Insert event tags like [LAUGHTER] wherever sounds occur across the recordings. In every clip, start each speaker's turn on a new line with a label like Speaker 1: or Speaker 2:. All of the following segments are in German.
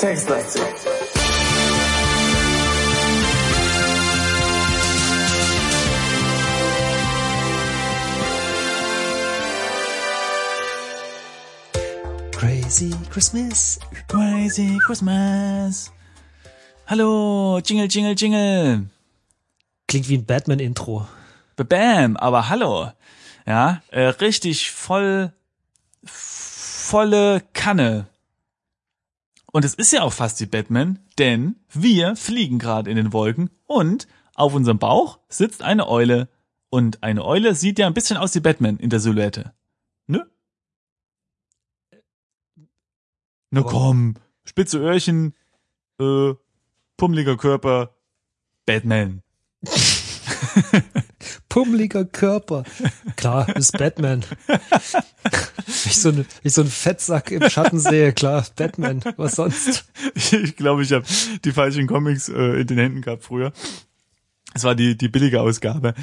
Speaker 1: Textlastig.
Speaker 2: Crazy Christmas.
Speaker 3: Crazy Christmas. Hallo, Jingle, Jingle, Jingle.
Speaker 2: Klingt wie ein Batman-Intro.
Speaker 3: Bam, aber hallo. Ja, äh, richtig voll, volle Kanne. Und es ist ja auch fast wie Batman, denn wir fliegen gerade in den Wolken und auf unserem Bauch sitzt eine Eule. Und eine Eule sieht ja ein bisschen aus wie Batman in der Silhouette. Ne? Na komm, spitze Öhrchen, äh, pummeliger Körper, Batman. [LAUGHS]
Speaker 2: Pummeliger Körper. Klar, ist Batman. [LAUGHS] Wenn ich so, wenn ich so einen Fettsack im Schatten sehe, klar, Batman. Was sonst?
Speaker 3: Ich glaube, ich habe die falschen Comics äh, in den Händen gehabt früher. Es war die, die billige Ausgabe.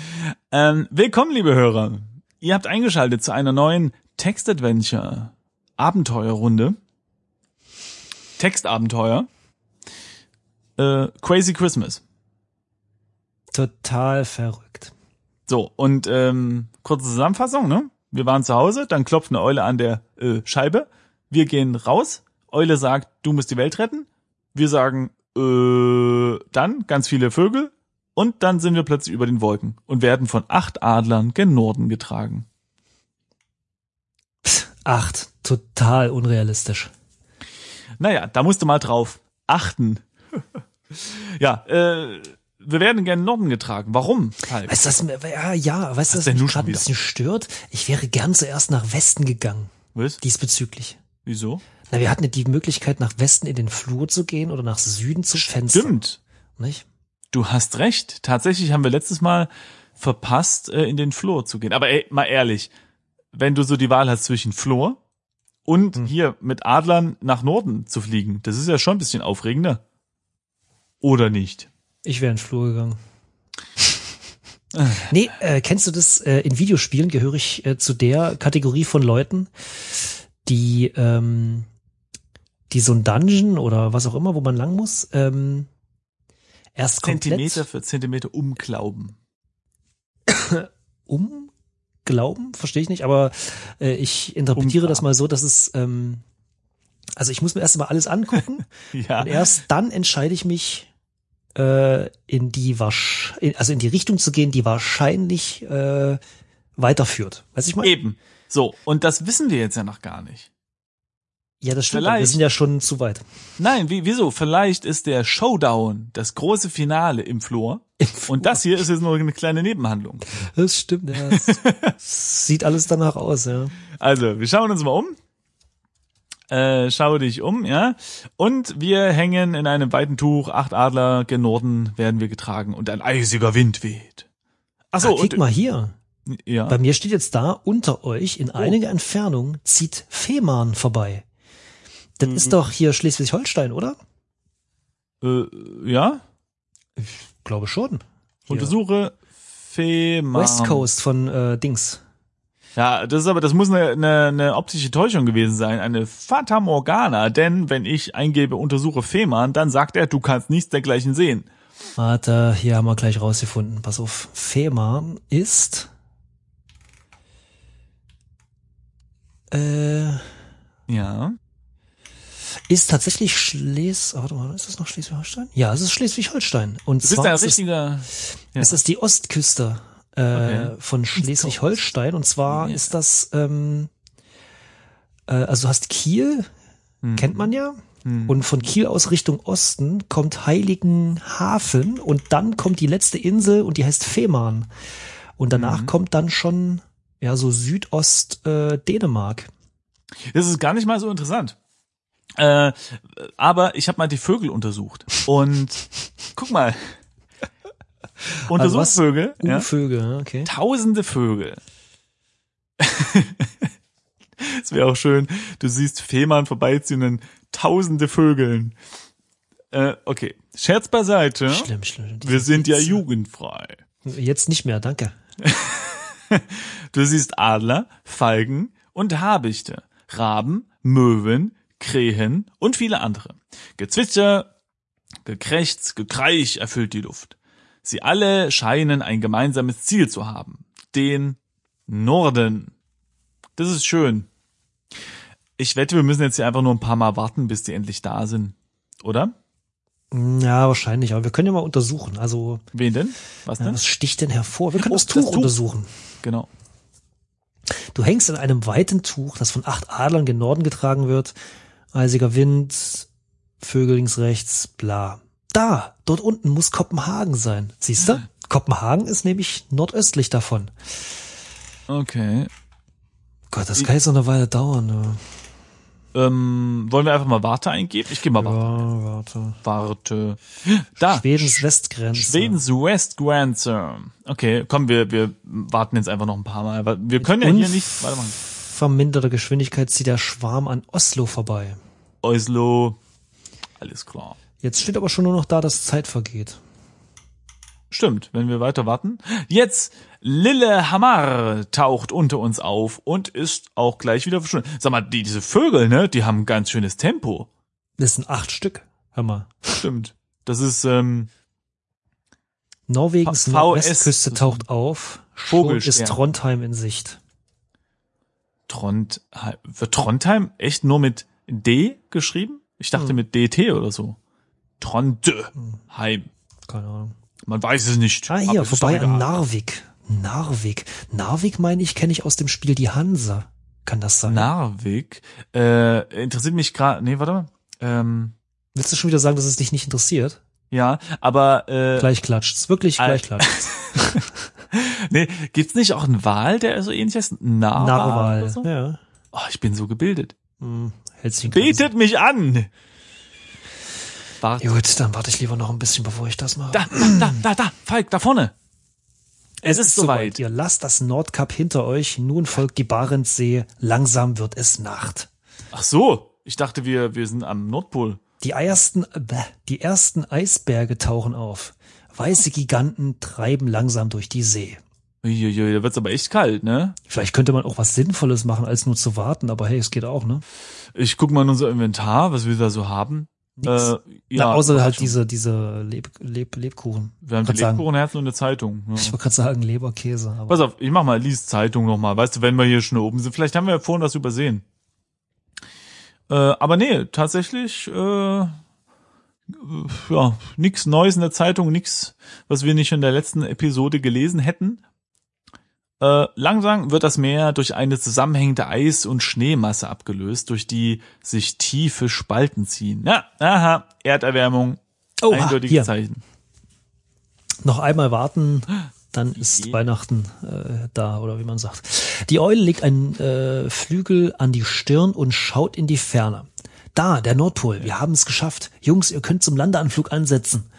Speaker 3: Ähm, willkommen, liebe Hörer. Ihr habt eingeschaltet zu einer neuen Text-Adventure Abenteuerrunde. Textabenteuer. Äh, Crazy Christmas.
Speaker 2: Total verrückt.
Speaker 3: So, und ähm, kurze Zusammenfassung, ne? Wir waren zu Hause, dann klopft eine Eule an der äh, Scheibe. Wir gehen raus. Eule sagt, du musst die Welt retten. Wir sagen, äh, dann ganz viele Vögel. Und dann sind wir plötzlich über den Wolken und werden von acht Adlern gen Norden getragen.
Speaker 2: Pff, acht. Total unrealistisch.
Speaker 3: Naja, da musst du mal drauf achten. [LAUGHS] ja, äh, wir werden gen Norden getragen. Warum? Falk?
Speaker 2: Weißt mir, ja, ja, weißt du, was mich gerade ein bisschen stört? Ich wäre gern zuerst nach Westen gegangen,
Speaker 3: Was?
Speaker 2: diesbezüglich.
Speaker 3: Wieso?
Speaker 2: Na, wir hatten ja die Möglichkeit, nach Westen in den Flur zu gehen oder nach Süden zum Fenster.
Speaker 3: Stimmt.
Speaker 2: Nicht?
Speaker 3: Du hast recht. Tatsächlich haben wir letztes Mal verpasst, äh, in den Flur zu gehen. Aber ey, mal ehrlich, wenn du so die Wahl hast zwischen Flur und hier mit Adlern nach Norden zu fliegen, das ist ja schon ein bisschen aufregender. Oder nicht?
Speaker 2: Ich wäre in den Flur gegangen. [LAUGHS] Nee, äh, kennst du das? Äh, in Videospielen gehöre ich äh, zu der Kategorie von Leuten, die, ähm, die so ein Dungeon oder was auch immer, wo man lang muss, ähm, erst komplett
Speaker 3: Zentimeter für Zentimeter [COUGHS] umglauben.
Speaker 2: umglauben, verstehe ich nicht, aber äh, ich interpretiere
Speaker 3: Umgraben.
Speaker 2: das mal so, dass es, ähm, also ich muss mir erst mal alles angucken [LAUGHS]
Speaker 3: Ja.
Speaker 2: und erst dann entscheide ich mich äh, in die also in die Richtung zu gehen, die wahrscheinlich äh, weiterführt. Weiß ich mal?
Speaker 3: Eben. So, und das wissen wir jetzt ja noch gar nicht.
Speaker 2: Ja, das stimmt. aber Wir
Speaker 3: Vielleicht.
Speaker 2: sind ja schon zu weit.
Speaker 3: Nein, wie, wieso? Vielleicht ist der Showdown das große Finale im Flur. Und das hier ist jetzt nur eine kleine Nebenhandlung.
Speaker 2: Das stimmt. Ja. Das [LAUGHS] sieht alles danach aus. Ja.
Speaker 3: Also, wir schauen uns mal um. Äh, schau dich um, ja. Und wir hängen in einem weiten Tuch, acht Adler gen Norden werden wir getragen und ein eisiger Wind weht. Ach so,
Speaker 2: ah,
Speaker 3: und,
Speaker 2: mal hier.
Speaker 3: ja.
Speaker 2: Bei mir steht jetzt da unter euch in einiger Entfernung zieht Fehmarn vorbei. Das ist doch hier Schleswig-Holstein, oder?
Speaker 3: Äh, ja.
Speaker 2: Glaube schon. Hier.
Speaker 3: Untersuche Fehmarn.
Speaker 2: West Coast von äh, Dings.
Speaker 3: Ja, das ist aber, das muss eine, eine, eine optische Täuschung gewesen sein, eine Fata Morgana, denn wenn ich eingebe, untersuche Fehmarn, dann sagt er, du kannst nichts dergleichen sehen.
Speaker 2: Warte, hier haben wir gleich rausgefunden. Pass auf, Fehmarn ist äh,
Speaker 3: Ja.
Speaker 2: ist tatsächlich Schles, warte mal, ist das noch Schleswig-Holstein? Ja, es ist Schleswig-Holstein. Und
Speaker 3: Du bist
Speaker 2: zwar
Speaker 3: ein
Speaker 2: ist es,
Speaker 3: richtiger, ja.
Speaker 2: ist es die Ostküste äh,
Speaker 3: Okay.
Speaker 2: von Schleswig-Holstein. Und zwar
Speaker 3: Ja.
Speaker 2: ist das, ähm, äh, also du hast Kiel,
Speaker 3: Hm.
Speaker 2: kennt man ja. Und von Kiel aus Richtung Osten kommt Heiligenhafen und dann kommt die letzte Insel und die heißt Fehmarn. Und danach
Speaker 3: Mhm.
Speaker 2: kommt dann schon ja so Südost äh, Dänemark.
Speaker 3: Das ist gar nicht mal so interessant. Äh, aber ich habe mal die Vögel untersucht. Und guck mal. [LAUGHS]
Speaker 2: Also was?
Speaker 3: Untersuchvögel. ja?
Speaker 2: Vögel, okay.
Speaker 3: Tausende Vögel. [LAUGHS] Es wäre auch schön, du siehst Fehmarn vorbeiziehen und dann tausende Vögeln. Äh, okay, Scherz beiseite.
Speaker 2: Schlimm, schlimm.
Speaker 3: Wir sind ja jugendfrei.
Speaker 2: Jetzt nicht mehr, danke. [LAUGHS]
Speaker 3: Du siehst Adler, Falken und Habichte, Raben, Möwen, Krähen und viele andere. Gezwitscher, Gekrächz, Gekreich erfüllt die Luft. Sie alle scheinen ein gemeinsames Ziel zu haben. Den Norden. Das ist schön. Ich wette, wir müssen jetzt hier einfach nur ein paar Mal warten, bis die endlich da sind. Oder?
Speaker 2: Ja, wahrscheinlich, aber wir können ja mal untersuchen. Also,
Speaker 3: Wen denn? Was
Speaker 2: ja,
Speaker 3: denn?
Speaker 2: was sticht denn hervor? Wir können
Speaker 3: Oh,
Speaker 2: das
Speaker 3: das
Speaker 2: Tuch
Speaker 3: Tuch.
Speaker 2: untersuchen.
Speaker 3: Genau.
Speaker 2: Du hängst in einem weiten Tuch, das von acht Adlern gen Norden getragen wird. Eisiger Wind, Vögel links, rechts, bla. Da, dort unten muss Kopenhagen sein. Siehst du? Kopenhagen ist nämlich nordöstlich davon.
Speaker 3: Okay.
Speaker 2: Gott, das kann jetzt noch eine Weile dauern. Ne?
Speaker 3: Ähm, wollen wir einfach mal Warte eingeben? Ich gehe mal Warte.
Speaker 2: Ja, warte.
Speaker 3: Warte. Da.
Speaker 2: Schwedens Westgrenze.
Speaker 3: Schwedens Westgrenze. Okay, komm, wir, wir warten jetzt einfach noch ein paar Mal. Wir können ja hier nicht, warte mal.
Speaker 2: Verminderter Geschwindigkeit zieht der Schwarm an Oslo vorbei.
Speaker 3: Oslo. Alles klar.
Speaker 2: Jetzt steht aber schon nur noch da, dass Zeit vergeht.
Speaker 3: Stimmt, wenn wir weiter warten. Jetzt Lillehammer taucht unter uns auf und ist auch gleich wieder verschwunden. Sag mal, die, diese Vögel, ne, die haben ein ganz schönes Tempo.
Speaker 2: Das sind acht Stück. Hör mal.
Speaker 3: Stimmt. Das ist, ähm,
Speaker 2: Norwegens
Speaker 3: V-
Speaker 2: Nordwestküste
Speaker 3: VS
Speaker 2: taucht auf.
Speaker 3: Vogelstern.
Speaker 2: ist Trondheim in Sicht.
Speaker 3: Trondheim. Wird Trondheim echt nur mit D geschrieben? Ich dachte mit DT oder so. Trondheim.
Speaker 2: Keine Ahnung.
Speaker 3: Man weiß es nicht.
Speaker 2: Ah, hier,
Speaker 3: ist
Speaker 2: vorbei an. Narvik. Narvik. Narvik, meine ich, kenne ich aus dem Spiel Die Hansa. Kann das sein?
Speaker 3: Narvik. Äh, interessiert mich gerade. Nee, warte mal. Ähm,
Speaker 2: Willst du schon wieder sagen, dass es dich nicht interessiert?
Speaker 3: ja, aber äh,
Speaker 2: Gleich klatscht's. Wirklich gleich klatscht's. [LAUGHS]
Speaker 3: nee, gibt's nicht auch einen Wal, der so ähnlich heißt? Narwal.
Speaker 2: Narwal.
Speaker 3: So?
Speaker 2: Ja.
Speaker 3: Oh, ich bin so gebildet.
Speaker 2: Hm.
Speaker 3: Betet mich an. Warte.
Speaker 2: Gut, dann warte ich lieber noch ein bisschen, bevor ich das mache.
Speaker 3: Da, da, da, da, Falk, da vorne. Es ist soweit.
Speaker 2: Ihr lasst das Nordkap hinter euch. Nun folgt die Barentssee. Langsam wird es Nacht.
Speaker 3: Ach so. Ich dachte, wir, wir sind am Nordpol.
Speaker 2: Die ersten, die ersten Eisberge tauchen auf. Weiße Giganten treiben langsam durch die See.
Speaker 3: Uiuiui, da wird's aber echt kalt, ne?
Speaker 2: Vielleicht könnte man auch was Sinnvolles machen, als nur zu warten, aber hey, es geht auch, ne?
Speaker 3: Ich guck mal in unser Inventar, was wir da so haben.
Speaker 2: Nix.
Speaker 3: Äh,
Speaker 2: Na, außer halt diese, diese Leb, Leb, Lebkuchen.
Speaker 3: Wir haben die. Lebkuchenherzen und eine Zeitung. Ja.
Speaker 2: Ich wollte gerade sagen Leberkäse, aber
Speaker 3: Pass auf, ich mach mal Lies Zeitung nochmal. Weißt du, wenn wir hier schon oben sind, vielleicht haben wir ja vorhin was übersehen. Äh, aber nee, tatsächlich, äh, ja, nix Neues in der Zeitung, nix, was wir nicht in der letzten Episode gelesen hätten. Äh, langsam wird das Meer durch eine zusammenhängende Eis- und Schneemasse abgelöst, durch die sich tiefe Spalten ziehen. Ja, aha, Erderwärmung,
Speaker 2: Oha,
Speaker 3: eindeutiges
Speaker 2: hier.
Speaker 3: Zeichen.
Speaker 2: noch einmal warten, dann ist
Speaker 3: Je.
Speaker 2: Weihnachten äh, da, oder wie man sagt. Die Eule legt einen äh, Flügel an die Stirn und schaut in die Ferne. Da, der Nordpol, wir haben es geschafft. Jungs, ihr könnt zum Landeanflug ansetzen.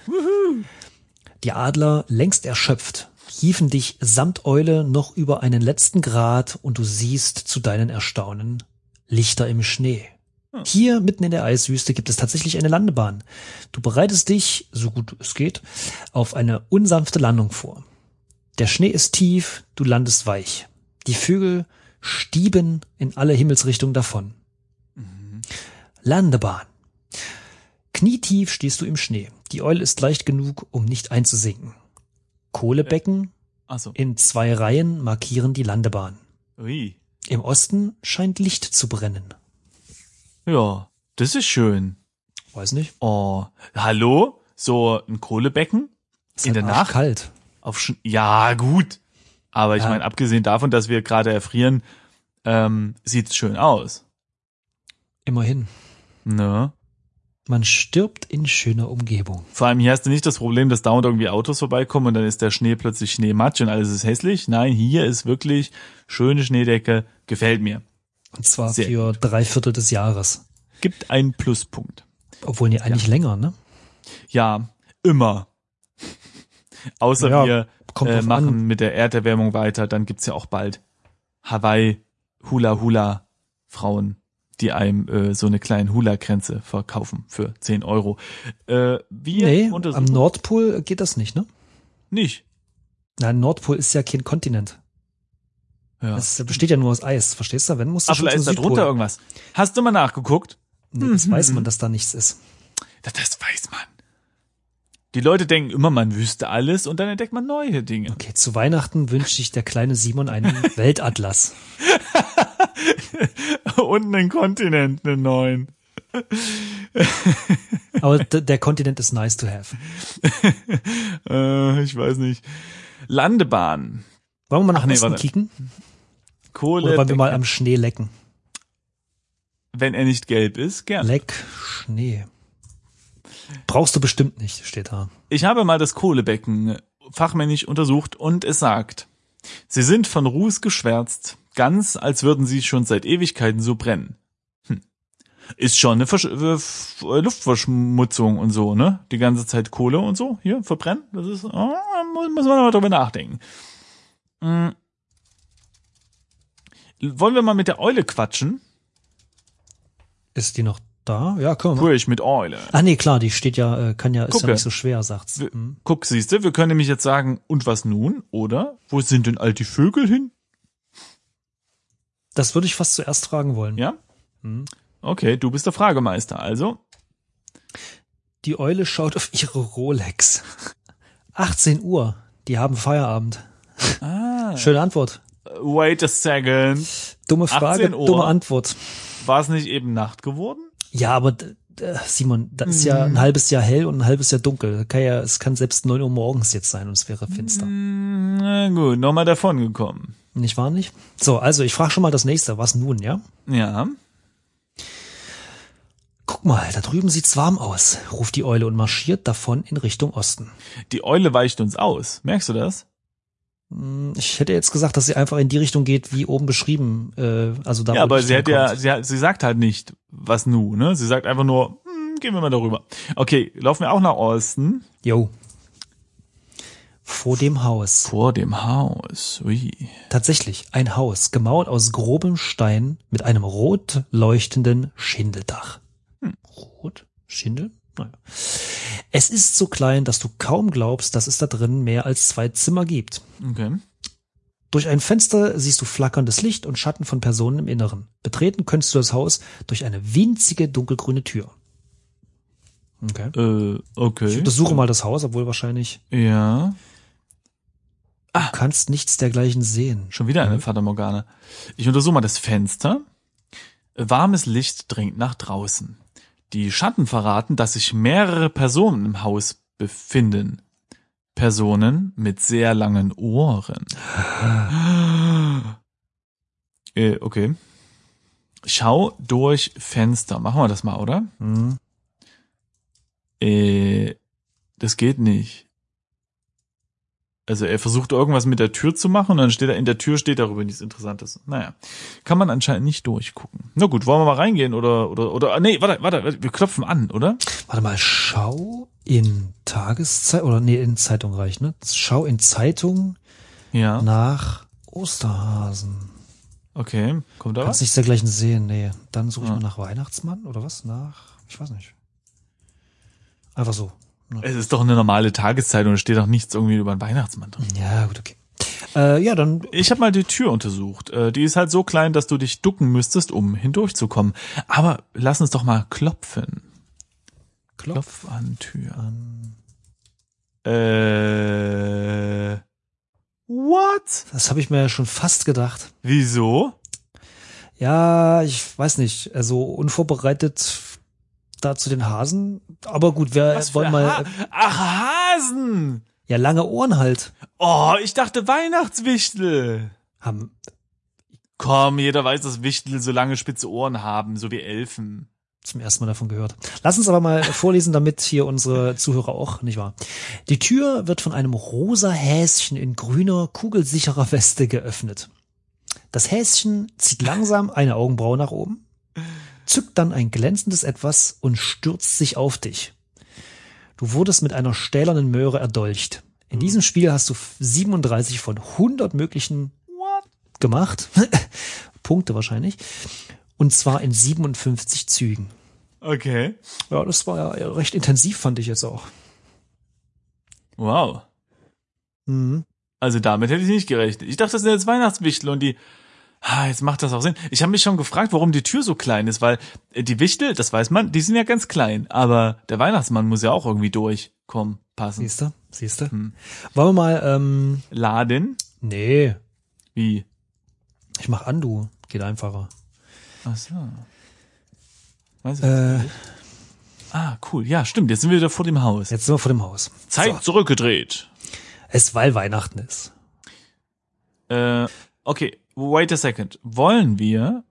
Speaker 2: Die Adler, längst erschöpft, hieven dich samt Eule noch über einen letzten Grad und du siehst zu deinen Erstaunen Lichter im Schnee. Hier mitten in der Eiswüste gibt es tatsächlich eine Landebahn. Du bereitest dich, so gut es geht, auf eine unsanfte Landung vor. Der Schnee ist tief, du landest weich. Die Vögel stieben in alle Himmelsrichtungen davon. Landebahn. Knietief stehst du im Schnee. Die Eule ist leicht genug, um nicht einzusinken. Kohlebecken
Speaker 3: Achso.
Speaker 2: in zwei Reihen markieren die Landebahn.
Speaker 3: Ui.
Speaker 2: Im Osten scheint Licht zu brennen.
Speaker 3: Ja, das ist schön.
Speaker 2: Weiß nicht.
Speaker 3: Oh, hallo? So ein Kohlebecken?
Speaker 2: Ist
Speaker 3: In der Nacht?
Speaker 2: Kalt.
Speaker 3: Auf Sch ja, gut. Aber ich
Speaker 2: Ja.
Speaker 3: meine, abgesehen davon, dass wir gerade erfrieren, ähm, sieht's schön aus.
Speaker 2: Immerhin.
Speaker 3: Ne?
Speaker 2: Man stirbt in schöner Umgebung.
Speaker 3: Vor allem hier hast du nicht das Problem, dass dauernd irgendwie Autos vorbeikommen und dann ist der Schnee plötzlich Schneematsch und alles ist hässlich. Nein, hier ist wirklich schöne Schneedecke. Gefällt mir.
Speaker 2: Und zwar
Speaker 3: Sehr
Speaker 2: für drei Viertel des Jahres.
Speaker 3: Gibt einen Pluspunkt.
Speaker 2: Obwohl, nee, eigentlich länger, ne?
Speaker 3: Ja, immer. [LAUGHS] Außer
Speaker 2: Ja,
Speaker 3: wir
Speaker 2: kommt
Speaker 3: äh, machen
Speaker 2: an.
Speaker 3: mit der Erderwärmung weiter, dann gibt's ja auch bald Hawaii Hula Hula Frauen, die einem äh, so eine kleine Hula-Grenze verkaufen für 10 Euro. Äh, wir
Speaker 2: Nee, am Nordpol geht das nicht, ne?
Speaker 3: nicht.
Speaker 2: Na, Nordpol ist ja kein Kontinent.
Speaker 3: Ja.
Speaker 2: Es besteht ja nur aus Eis, verstehst du? Wenn musst du
Speaker 3: Ach,
Speaker 2: schon
Speaker 3: vielleicht ist da drunter irgendwas. Hast du mal nachgeguckt?
Speaker 2: Nee, das
Speaker 3: Mhm.
Speaker 2: weiß man, dass da nichts ist.
Speaker 3: Das, das weiß man. Die Leute denken immer, man wüsste alles und dann entdeckt man neue Dinge.
Speaker 2: Okay, zu Weihnachten wünsche ich der kleine Simon einen [LAUGHS] Weltatlas. [LAUGHS]
Speaker 3: und einen Kontinent, einen neuen. [LAUGHS]
Speaker 2: Aber der Kontinent ist nice to have. [LAUGHS]
Speaker 3: Äh, ich weiß nicht. Landebahn.
Speaker 2: Wollen wir mal nach
Speaker 3: Ach nee,
Speaker 2: Osten
Speaker 3: warte.
Speaker 2: kicken?
Speaker 3: Kohle.
Speaker 2: Oder wollen wir mal am Schnee lecken?
Speaker 3: wenn er nicht gelb ist, gern.
Speaker 2: Leck Schnee. Brauchst du bestimmt nicht, steht da.
Speaker 3: Ich habe mal das Kohlebecken fachmännisch untersucht und es sagt, sie sind von Ruß geschwärzt, ganz als würden sie schon seit Ewigkeiten so brennen. Hm. Ist schon eine Versch äh, äh, Luftverschmutzung und so, ne? Die ganze Zeit Kohle und so, hier, verbrennen, das ist, oh, muss, man mal drüber nachdenken. Hm. Wollen wir mal mit der Eule quatschen?
Speaker 2: Ist die noch da? Ja, können wir.
Speaker 3: Ruhig mit Eule.
Speaker 2: Ah nee, klar, die steht ja, äh, kann ja, ist
Speaker 3: Gucke.
Speaker 2: ja nicht so schwer, sagt's. Hm.
Speaker 3: Guck, siehst du, wir können nämlich jetzt sagen, und was nun? Oder? Wo sind denn all die Vögel hin?
Speaker 2: Das würde ich fast zuerst fragen wollen.
Speaker 3: Ja?
Speaker 2: Hm.
Speaker 3: Okay, du bist der Fragemeister. Also,
Speaker 2: Die Eule schaut auf ihre Rolex. [LAUGHS] 18 Uhr. Die haben Feierabend.
Speaker 3: ah,
Speaker 2: Schöne Antwort.
Speaker 3: wait a second.
Speaker 2: Dumme Frage,
Speaker 3: 18 Uhr.
Speaker 2: dumme Antwort.
Speaker 3: War es nicht eben Nacht geworden?
Speaker 2: Ja, aber Simon, da ist ja
Speaker 3: Mhm.
Speaker 2: ein halbes Jahr hell und ein halbes Jahr dunkel. Kann ja, es kann selbst 9 Uhr morgens jetzt sein und es wäre finster.
Speaker 3: Hm, Na gut, nochmal davon gekommen.
Speaker 2: Nicht wahr nicht? So, also ich frage schon mal das nächste. Was nun, ja?
Speaker 3: Ja.
Speaker 2: Guck mal, da drüben sieht's warm aus, ruft die Eule und marschiert davon in Richtung Osten.
Speaker 3: Die Eule weicht uns aus. Merkst du das?
Speaker 2: Hm, Ich hätte jetzt gesagt, dass sie einfach in die Richtung geht, wie oben beschrieben. Äh, also da,
Speaker 3: ja, aber sie hat ja, sie, hat, sie sagt halt nicht, was nu, ne? Sie sagt einfach nur, hm, gehen wir mal darüber. Okay, laufen wir auch nach Osten.
Speaker 2: Jo. Vor dem Haus.
Speaker 3: Vor dem Haus. Ui.
Speaker 2: Tatsächlich ein Haus, gemauert aus grobem Stein mit einem rot leuchtenden Schindeldach.
Speaker 3: Hm.
Speaker 2: Rot? Schindel? Naja. Es ist so klein, dass du kaum glaubst, dass es da drin mehr als zwei Zimmer gibt.
Speaker 3: Okay.
Speaker 2: Durch ein Fenster siehst du flackerndes Licht und Schatten von Personen im Inneren. Betreten könntest du das Haus durch eine winzige dunkelgrüne Tür. Okay.
Speaker 3: Äh, okay.
Speaker 2: Ich untersuche mal das Haus, obwohl wahrscheinlich
Speaker 3: Ja.
Speaker 2: Du kannst nichts dergleichen sehen.
Speaker 3: Schon wieder eine Fata Morgana. Ich untersuche mal das Fenster. Warmes Licht dringt nach draußen. Die Schatten verraten, dass sich mehrere Personen im Haus befinden. Personen mit sehr langen Ohren. [LAUGHS] äh, okay. Schau durch Fenster. Machen wir das mal, oder?
Speaker 2: Hm.
Speaker 3: Äh, das geht nicht. Also er versucht irgendwas mit der Tür zu machen und dann steht er in der Tür steht darüber nichts Interessantes. Naja, kann man anscheinend nicht durchgucken. Na gut, wollen wir mal reingehen oder oder oder nee, warte, warte, wir klopfen an, oder?
Speaker 2: Warte mal, schau in Tageszeit oder nee, in Zeitung reicht, ne? Schau in Zeitung
Speaker 3: Ja.
Speaker 2: nach Osterhasen.
Speaker 3: Okay, kommt da
Speaker 2: Kannst
Speaker 3: was?
Speaker 2: nichts dergleichen sehen, nee. Dann suche ich
Speaker 3: Ja.
Speaker 2: mal nach Weihnachtsmann oder was? Nach, ich weiß nicht. Einfach so.
Speaker 3: Es ist doch eine normale Tageszeitung, da steht doch nichts irgendwie über einen Weihnachtsmann drin.
Speaker 2: Ja, gut, okay. Äh, ja, dann
Speaker 3: Ich habe mal die Tür untersucht. Äh, Die ist halt so klein, dass du dich ducken müsstest, um hindurchzukommen. Aber lass uns doch mal klopfen.
Speaker 2: klopf
Speaker 3: Klopf an Tür.
Speaker 2: an.
Speaker 3: Äh. What?
Speaker 2: Das habe ich mir ja schon fast gedacht.
Speaker 3: Wieso?
Speaker 2: Ja, ich weiß nicht. Also unvorbereitet da zu den Hasen. Aber gut, wir
Speaker 3: Was
Speaker 2: wollen mal.
Speaker 3: ha Ach, Hasen!
Speaker 2: Ja, lange Ohren halt.
Speaker 3: Oh, ich dachte Weihnachtswichtel.
Speaker 2: Haben.
Speaker 3: Komm, jeder weiß, dass Wichtel so lange spitze Ohren haben, so wie Elfen.
Speaker 2: zum ersten Mal davon gehört. Lass uns aber mal vorlesen, damit hier unsere Zuhörer auch, nicht wahr? Die Tür wird von einem rosa Häschen in grüner, kugelsicherer Weste geöffnet. Das Häschen zieht langsam eine Augenbraue nach oben, zückt dann ein glänzendes Etwas und stürzt sich auf dich. Du wurdest mit einer stählernen Möhre erdolcht. In diesem Spiel hast du 37 von 100 möglichen
Speaker 3: What?
Speaker 2: gemacht. [LAUGHS] Punkte wahrscheinlich. Und zwar in 57 Zügen.
Speaker 3: Okay.
Speaker 2: Ja, das war ja recht intensiv, fand ich jetzt auch.
Speaker 3: Wow.
Speaker 2: Mhm.
Speaker 3: Also damit hätte ich nicht gerechnet. Ich dachte, das sind jetzt Weihnachtswichtel und die. Ah, jetzt macht das auch Sinn. Ich habe mich schon gefragt, warum die Tür so klein ist, weil äh, die Wichtel, das weiß man, die sind ja ganz klein, aber der Weihnachtsmann muss ja auch irgendwie durchkommen, passen.
Speaker 2: Siehst du? Siehst du?
Speaker 3: Hm.
Speaker 2: Wollen wir mal, ähm,
Speaker 3: Laden?
Speaker 2: nee,
Speaker 3: Wie?
Speaker 2: ich mach Andu. Geht einfacher.
Speaker 3: Ach so. Weiß ich
Speaker 2: Äh,
Speaker 3: nicht. Ah, cool. Ja, stimmt. Jetzt sind wir wieder vor dem Haus.
Speaker 2: jetzt sind wir vor dem Haus.
Speaker 3: Zeit
Speaker 2: So,
Speaker 3: zurückgedreht.
Speaker 2: es, weil Weihnachten ist.
Speaker 3: Äh, okay, wait a second. Wollen wir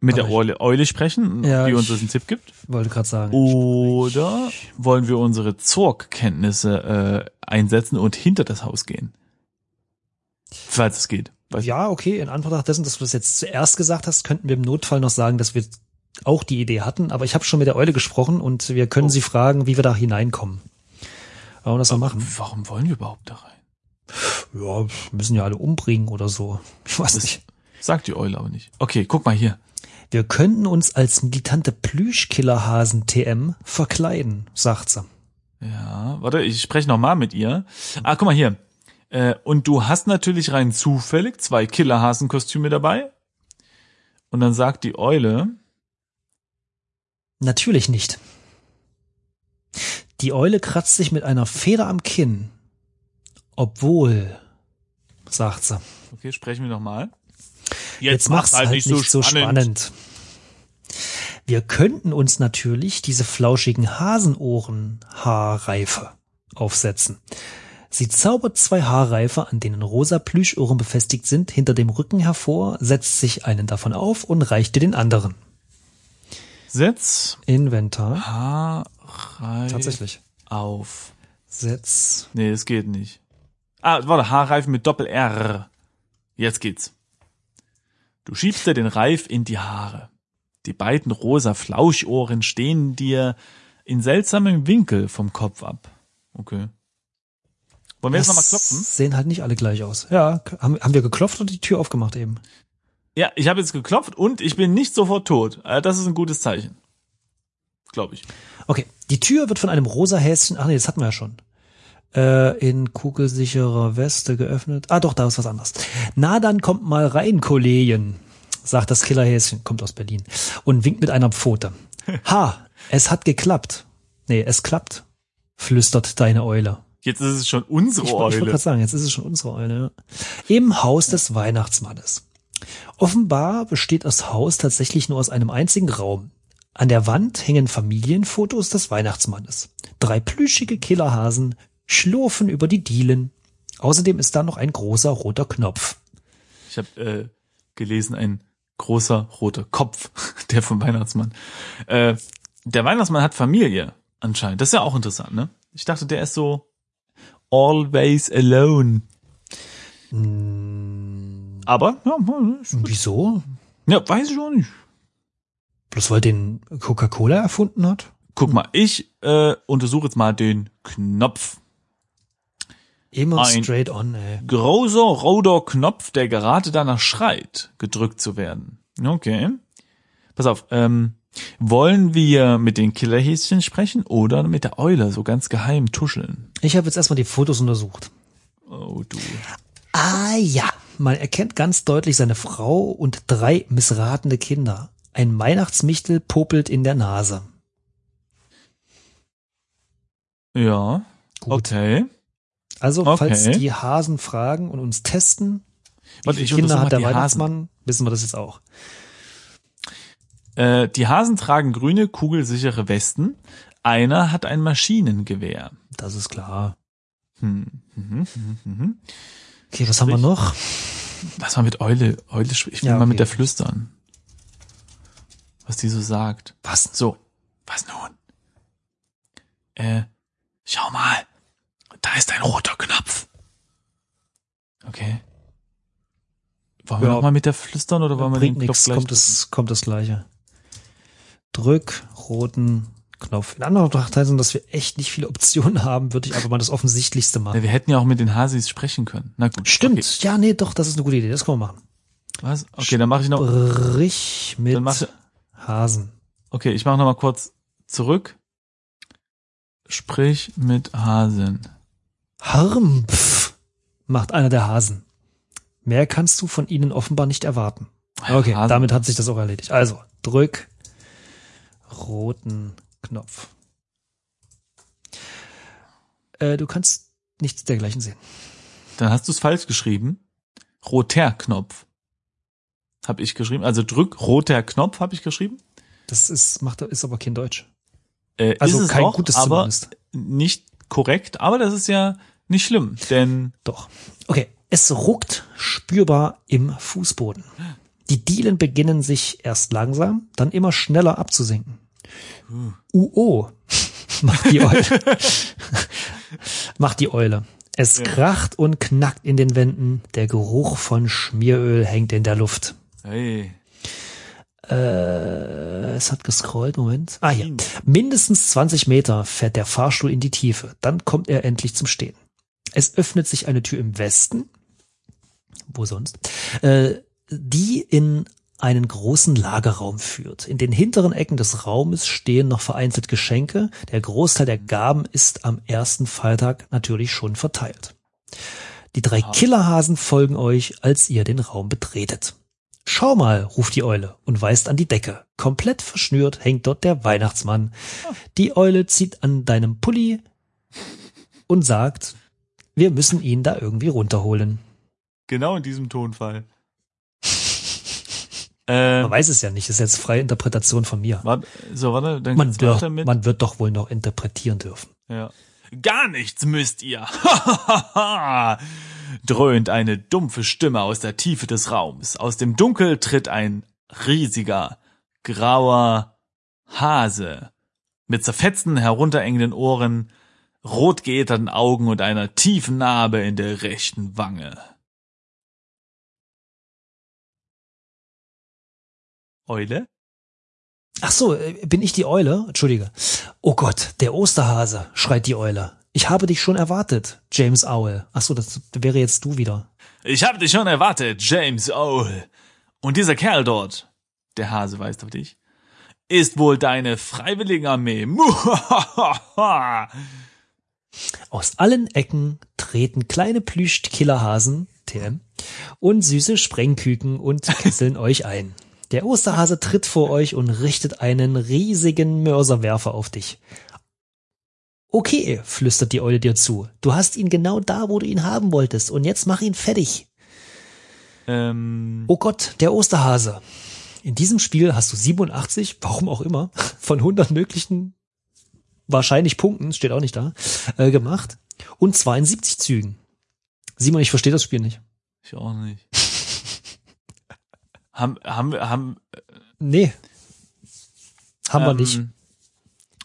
Speaker 3: mit
Speaker 2: Aber
Speaker 3: der Eule, Eule sprechen,
Speaker 2: Ja,
Speaker 3: die uns einen Tipp gibt?
Speaker 2: Wollte gerade sagen.
Speaker 3: Oder wollen wir unsere Zorg-Kenntnisse äh, einsetzen und hinter das Haus gehen? Falls es geht. Weiß
Speaker 2: Ja, okay, in Anbetracht dessen, dass du das jetzt zuerst gesagt hast, könnten wir im Notfall noch sagen, dass wir auch die Idee hatten, aber ich habe schon mit der Eule gesprochen und wir können
Speaker 3: Oh.
Speaker 2: sie fragen, wie wir da hineinkommen. Wollen wir das mal machen?
Speaker 3: Warum wollen wir überhaupt da rein?
Speaker 2: Ja, müssen ja alle umbringen oder so. Ich weiß
Speaker 3: Das
Speaker 2: nicht.
Speaker 3: sagt die Eule aber nicht. Okay, guck mal hier.
Speaker 2: Wir könnten uns als militante Plüschkillerhasen TM verkleiden, sagt sie.
Speaker 3: Ja, warte, ich spreche noch mal mit ihr. Ah, guck mal hier. Äh, und du hast natürlich rein zufällig zwei Killerhasenkostüme dabei. Und dann sagt die Eule,
Speaker 2: Natürlich nicht. Die Eule kratzt sich mit einer Feder am Kinn. Obwohl, sagt sie.
Speaker 3: okay, sprechen wir noch mal.
Speaker 2: Jetzt, mach's halt, nicht, so, spannend. Wir könnten uns natürlich diese flauschigen Hasenohren-Haarreife aufsetzen. Sie zaubert zwei Haarreife, an denen rosa Plüschohren befestigt sind, hinter dem Rücken hervor, setzt sich einen davon auf und reicht dir den anderen.
Speaker 3: Setz
Speaker 2: Inventar.
Speaker 3: Haarreif
Speaker 2: Tatsächlich.
Speaker 3: auf.
Speaker 2: Setz.
Speaker 3: Nee, das geht nicht. Ah, warte, Haarreifen mit Doppel-R. Jetzt geht's. Du schiebst dir den Reif in die Haare. Die beiden rosa Flauschohren stehen dir in seltsamem Winkel vom Kopf ab. Okay. Wollen wir jetzt nochmal klopfen?
Speaker 2: Sehen halt nicht alle gleich aus. Ja, haben, haben wir geklopft und die Tür aufgemacht eben?
Speaker 3: Ja, ich habe jetzt geklopft und ich bin nicht sofort tot. Äh, Das ist ein gutes Zeichen. Glaube ich.
Speaker 2: Okay, die Tür wird von einem rosa Häschen, ach nee, das hatten wir ja schon, äh, in kugelsicherer Weste geöffnet. Ah doch, da ist was anderes. Na, dann kommt mal rein, Kollegen, sagt das Killerhäschen, kommt aus Berlin, und winkt mit einer Pfote. Ha, es hat geklappt. Nee, es klappt, flüstert deine Eule.
Speaker 3: Jetzt ist es schon unsere
Speaker 2: Ich, wollte- ich wollte
Speaker 3: Eule.
Speaker 2: gerade sagen, jetzt ist es schon unsere Eule. Ja. Im Haus des Weihnachtsmannes. Offenbar besteht das Haus tatsächlich nur aus einem einzigen Raum. An der Wand hängen Familienfotos des Weihnachtsmannes. Drei plüschige Killerhasen schlurfen über die Dielen. Außerdem ist da noch ein großer roter Knopf.
Speaker 3: Ich habe äh, gelesen, ein großer roter Kopf, [LAUGHS] der vom Weihnachtsmann. Äh, der Weihnachtsmann hat Familie anscheinend. Das ist ja auch interessant, ne? Ich dachte, der ist so always alone. Aber, ja.
Speaker 2: Wieso?
Speaker 3: ja, weiß ich auch nicht.
Speaker 2: Bloß weil den Coca-Cola erfunden hat?
Speaker 3: Guck mal, ich äh, untersuche jetzt mal den Knopf.
Speaker 2: Immer
Speaker 3: Ein-
Speaker 2: straight on, ey.
Speaker 3: Großer roter Knopf, der gerade danach schreit, gedrückt zu werden. Okay. Pass auf, ähm, wollen wir mit den Killerhäschen sprechen oder mit der Eule so ganz geheim tuscheln?
Speaker 2: Ich habe jetzt erstmal die Fotos untersucht.
Speaker 3: Oh du.
Speaker 2: Ah ja, man erkennt ganz deutlich seine Frau und drei missratene Kinder. Ein Weihnachtsmichtel popelt in der Nase.
Speaker 3: Ja.
Speaker 2: Gut.
Speaker 3: Okay.
Speaker 2: Also,
Speaker 3: Okay.
Speaker 2: falls die Hasen fragen und uns testen, wie
Speaker 3: Warte,
Speaker 2: viele
Speaker 3: ich
Speaker 2: Kinder hat der
Speaker 3: mal
Speaker 2: Weihnachtsmann, wissen wir das jetzt auch.
Speaker 3: Äh, die Hasen tragen grüne, kugelsichere Westen. Einer hat ein Maschinengewehr.
Speaker 2: Das ist klar.
Speaker 3: Hm. Mhm. Mhm. Mhm.
Speaker 2: Okay, was haben wir noch?
Speaker 3: Lass mal mit Eule, Eule, ich will
Speaker 2: Ja,
Speaker 3: mal
Speaker 2: okay.
Speaker 3: mit der flüstern. Was die so sagt.
Speaker 2: Was?
Speaker 3: So, was nun? Äh, schau mal. Da ist ein roter Knopf. Okay. Wollen wir
Speaker 2: Ja.
Speaker 3: noch mal mit der flüstern oder wollen wir den Knopf
Speaker 2: nichts,
Speaker 3: gleich
Speaker 2: kommt das, kommt das Gleiche. Drück roten Knopf. In Anbetracht dessen, dass wir echt nicht viele Optionen [LAUGHS] haben, würde ich einfach mal das Offensichtlichste machen.
Speaker 3: Ja, wir hätten ja auch mit den Hasis sprechen können. Na gut.
Speaker 2: Stimmt.
Speaker 3: Okay.
Speaker 2: Ja, nee, doch, das ist eine gute Idee. Das können wir machen.
Speaker 3: Was? Okay, dann mache ich noch.
Speaker 2: Brich mit
Speaker 3: Dann mach,
Speaker 2: Hasen.
Speaker 3: okay, ich mache noch mal kurz zurück. Sprich mit Hasen.
Speaker 2: Harmpf, macht einer der Hasen. Mehr kannst du von ihnen offenbar nicht erwarten. Okay,
Speaker 3: Hasen.
Speaker 2: damit hat sich das auch erledigt. Also, drück roten Knopf. Äh, du kannst nichts dergleichen sehen.
Speaker 3: Dann hast du es falsch geschrieben. Roter Knopf. Hab ich geschrieben. Also drück roter Knopf habe ich geschrieben.
Speaker 2: Das ist, macht, ist aber kein Deutsch.
Speaker 3: Äh,
Speaker 2: Also kein
Speaker 3: auch,
Speaker 2: gutes
Speaker 3: aber
Speaker 2: zumindest.
Speaker 3: nicht korrekt. Aber das ist ja nicht schlimm, denn
Speaker 2: Doch. Okay. Es ruckt spürbar im Fußboden. Die Dielen beginnen sich erst langsam, dann immer schneller abzusinken. UO [LAUGHS] macht die Eule. [LAUGHS] macht die Eule. Es kracht und knackt in den Wänden. Der Geruch von Schmieröl hängt in der Luft.
Speaker 3: hey,
Speaker 2: Äh, es hat gescrollt, Moment. Ah, hier. Mindestens 20 Meter fährt der Fahrstuhl in die Tiefe. Dann kommt er endlich zum Stehen. Es öffnet sich eine Tür im Westen. Wo sonst? Äh, die in einen großen Lagerraum führt. In den hinteren Ecken des Raumes stehen noch vereinzelt Geschenke. Der Großteil der Gaben ist am ersten Feiertag natürlich schon verteilt. Die drei Killerhasen folgen euch, als ihr den Raum betretet. Schau mal, ruft die Eule und weist an die Decke. Komplett verschnürt hängt dort der Weihnachtsmann. Die Eule zieht an deinem Pulli und sagt, wir müssen ihn da irgendwie runterholen.
Speaker 3: genau in diesem Tonfall. [LAUGHS] äh,
Speaker 2: Man weiß es ja nicht, das ist jetzt freie Interpretation von mir.
Speaker 3: so, warte, dann
Speaker 2: Man,
Speaker 3: mit.
Speaker 2: man wird doch wohl noch interpretieren dürfen.
Speaker 3: Ja. Gar nichts müsst ihr. [LAUGHS] Dröhnt eine dumpfe Stimme aus der Tiefe des Raums. Aus dem Dunkel tritt ein riesiger, grauer Hase mit zerfetzten, herunterengenden Ohren, rot Augen und einer tiefen Narbe in der rechten Wange. Eule?
Speaker 2: Ach so, äh, bin ich die Eule? Entschuldige. Oh Gott, der Osterhase, schreit die Eule. Ich habe dich schon erwartet, James Owl. Ach so, das wäre jetzt du wieder.
Speaker 3: Ich hab dich schon erwartet, James Owl. Und dieser Kerl dort, der Hase weist auf dich, ist wohl deine Freiwilligenarmee. [LAUGHS]
Speaker 2: Aus allen Ecken treten kleine Plüsch-Killerhasen, TM, und süße Sprengküken und [LAUGHS] kesseln euch ein. Der Osterhase tritt vor euch und richtet einen riesigen Mörserwerfer auf dich. Okay, flüstert die Eule dir zu. Du hast ihn genau da, wo du ihn haben wolltest, und jetzt mach ihn fertig.
Speaker 3: ähm,
Speaker 2: Oh Gott, der Osterhase. In diesem Spiel hast du 87, warum auch immer, von 100 möglichen wahrscheinlich Punkten, steht auch nicht da, äh, gemacht und 72 Zügen. Simon, ich verstehe das Spiel nicht.
Speaker 3: ich auch nicht. [LAUGHS] haben, haben, wir- haben,
Speaker 2: Nee. Haben wir
Speaker 3: ähm,
Speaker 2: nicht.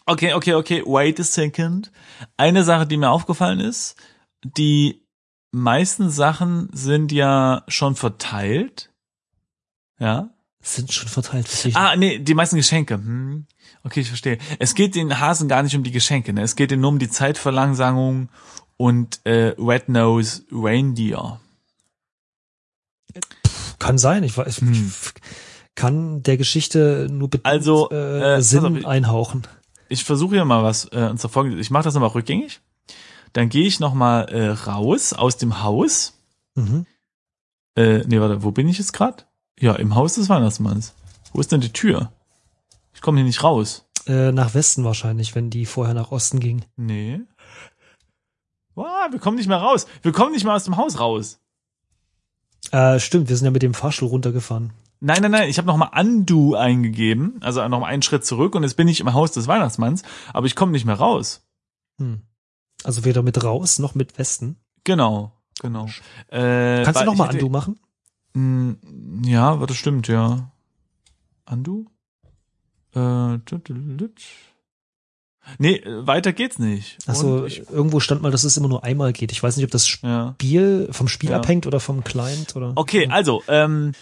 Speaker 3: Okay, okay, okay, wait a second. Eine Sache, die mir aufgefallen ist, die meisten Sachen sind ja schon verteilt. Ja.
Speaker 2: Sind schon verteilt.
Speaker 3: Ah, nee, die meisten Geschenke. Hm. Okay, ich verstehe. Es geht den Hasen gar nicht um die Geschenke, ne? Es geht ihnen nur um die Zeitverlangsamung und äh, Red Nose Reindeer.
Speaker 2: Kann sein, ich weiß.
Speaker 3: Hm.
Speaker 2: Kann der Geschichte nur bedingt
Speaker 3: Also,
Speaker 2: äh,
Speaker 3: äh,
Speaker 2: Sinn
Speaker 3: ich-
Speaker 2: einhauchen.
Speaker 3: Ich versuche hier mal was, äh, und zwar folgendes. Ich mache das nochmal rückgängig. Dann gehe ich nochmal äh, raus aus dem Haus.
Speaker 2: Mhm.
Speaker 3: Äh, nee, warte, wo bin ich jetzt gerade? Ja, im Haus des Weihnachtsmanns. Wo ist denn die Tür? Ich komme hier nicht raus.
Speaker 2: Äh, nach Westen wahrscheinlich, wenn die vorher nach Osten ging.
Speaker 3: Nee. Wow, wir kommen nicht mehr raus. Wir kommen nicht mehr aus dem Haus raus.
Speaker 2: Äh, stimmt, wir sind ja mit dem Fahrstuhl runtergefahren.
Speaker 3: Nein, nein, nein, ich habe nochmal Undo eingegeben, also noch mal einen Schritt zurück und jetzt bin ich im Haus des Weihnachtsmanns, aber ich komme nicht mehr raus.
Speaker 2: Hm. Also weder mit raus noch mit Westen.
Speaker 3: Genau, genau. Äh,
Speaker 2: Kannst du nochmal Undo machen?
Speaker 3: Mm, Ja, aber das stimmt, ja. Undo? Äh, nee, äh, weiter geht's nicht.
Speaker 2: Achso, irgendwo stand mal, dass es immer nur einmal geht. Ich weiß nicht, ob das
Speaker 3: ja.
Speaker 2: Spiel vom Spiel
Speaker 3: Ja.
Speaker 2: abhängt oder vom Client oder.
Speaker 3: Okay, also, ähm,